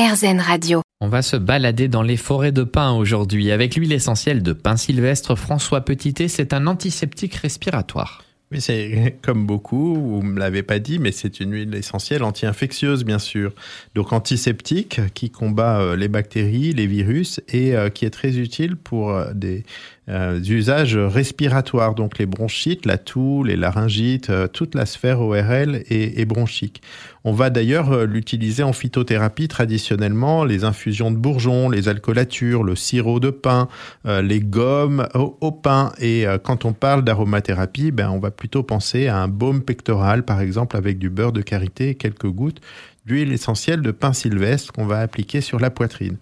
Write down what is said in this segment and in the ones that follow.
RZN Radio. On va se balader dans les forêts de pin aujourd'hui. Avec l'huile essentielle de pin sylvestre, François Petitet, c'est un antiseptique respiratoire. Oui, c'est comme beaucoup, vous ne me l'avez pas dit, mais c'est une huile essentielle anti-infectieuse, bien sûr. Donc antiseptique qui combat euh, les bactéries, les virus et euh, qui est très utile pour euh, des usages respiratoires, donc les bronchites, la toux, les laryngites, toute la sphère ORL et, bronchique. On va d'ailleurs l'utiliser en phytothérapie traditionnellement, les infusions de bourgeons, les alcoolatures, le sirop de pin, les gommes au, au pain. Et quand on parle d'aromathérapie, ben, on va plutôt penser à un baume pectoral, par exemple, avec du beurre de karité et quelques gouttes d'huile essentielle de pin sylvestre qu'on va appliquer sur la poitrine.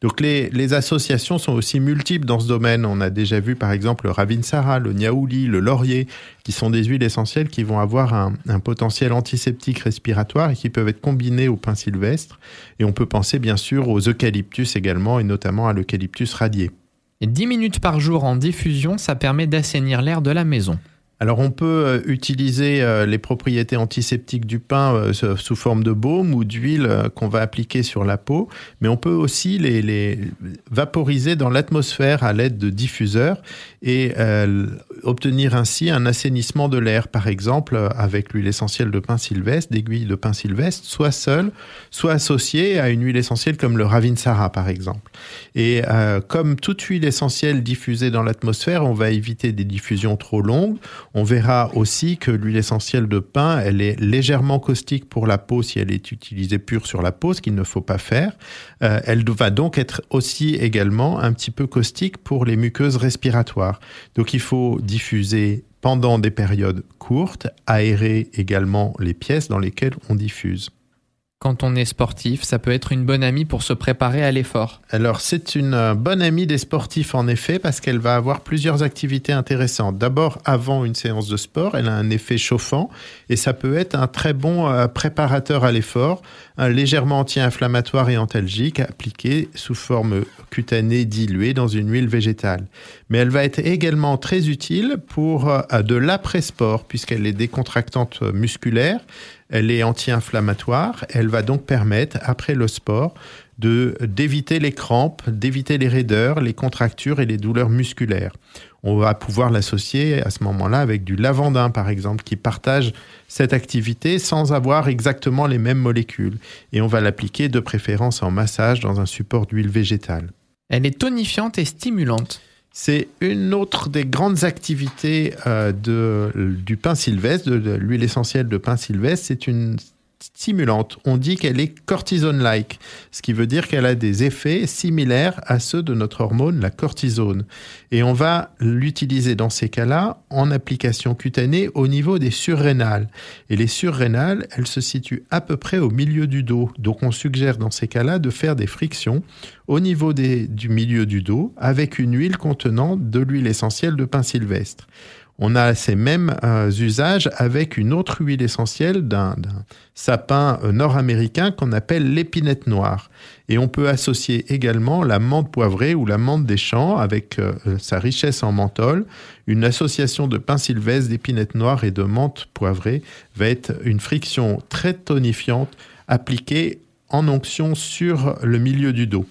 Donc les, associations sont aussi multiples dans ce domaine. On a déjà vu par exemple le ravinsara, le niaouli, le laurier, qui sont des huiles essentielles qui vont avoir un, un, potentiel antiseptique respiratoire et qui peuvent être combinées au pin sylvestre. Et on peut penser bien sûr aux eucalyptus également et notamment à l'eucalyptus radié. Et 10 minutes par jour en diffusion, ça permet d'assainir l'air de la maison. Alors on peut euh, utiliser euh, les propriétés antiseptiques du pain euh, sous forme de baume ou d'huile qu'on va appliquer sur la peau, mais on peut aussi les, vaporiser dans l'atmosphère à l'aide de diffuseurs et obtenir ainsi un assainissement de l'air, par exemple avec l'huile essentielle de pin sylvestre, d'aiguille de pin sylvestre, soit seule, soit associée à une huile essentielle comme le ravinsara par exemple. Et comme toute huile essentielle diffusée dans l'atmosphère, on va éviter des diffusions trop longues. On verra aussi que l'huile essentielle de pin, elle est légèrement caustique pour la peau si elle est utilisée pure sur la peau, ce qu'il ne faut pas faire. Euh, elle va donc être aussi également un petit peu caustique pour les muqueuses respiratoires. Donc il faut diffuser pendant des périodes courtes, aérer également les pièces dans lesquelles on diffuse quand on est sportif, ça peut être une bonne amie pour se préparer à l'effort. Alors c'est une euh, bonne amie des sportifs en effet parce qu'elle va avoir plusieurs activités intéressantes. D'abord avant une séance de sport, elle a un effet chauffant et ça peut être un très bon euh, préparateur à l'effort, un légèrement anti-inflammatoire et antalgique appliqué sous forme cutanée diluée dans une huile végétale. Mais elle va être également très utile pour euh, de l'après-sport puisqu'elle est décontractante musculaire elle est anti-inflammatoire. Elle va donc permettre, après le sport, de d'éviter les crampes, d'éviter les raideurs, les contractures et les douleurs musculaires. On va pouvoir l'associer à ce moment-là avec du lavandin, par exemple, qui partage cette activité sans avoir exactement les mêmes molécules. Et on va l'appliquer de préférence en massage dans un support d'huile végétale. Elle est tonifiante et stimulante. C'est une autre des grandes activités euh, de, du pain sylvestre, de, l'huile essentielle de pain sylvestre. C'est une On dit qu'elle est cortisone-like, ce qui veut dire qu'elle a des effets similaires à ceux de notre hormone, la cortisone. Et on va l'utiliser dans ces cas-là en application cutanée au niveau des surrénales. Et les surrénales, elles se situent à peu près au milieu du dos. Donc on suggère dans ces cas-là de faire des frictions au niveau du milieu du dos avec une huile contenant de l'huile essentielle de pain sylvestre on a ces mêmes euh, usages avec une autre huile essentielle d'un sapin euh, nord-américain qu'on appelle l'épinette noire. Et on peut associer également la menthe poivrée ou la menthe des champs avec euh, sa richesse en menthol. Une association de pain sylvestre, d'épinette noire et de menthe poivrée va être une friction très tonifiante appliquée en onction sur le milieu du dos.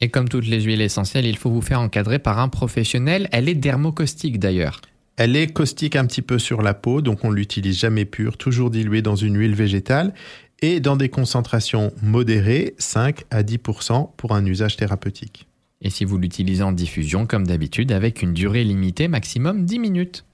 Et comme toutes les huiles essentielles, il faut vous faire encadrer par un professionnel. Elle est dermocaustique d'ailleurs. Elle est caustique un petit peu sur la peau, donc on ne l'utilise jamais pure, toujours diluée dans une huile végétale et dans des concentrations modérées, 5 à 10 pour un usage thérapeutique. Et si vous l'utilisez en diffusion, comme d'habitude, avec une durée limitée, maximum 10 minutes.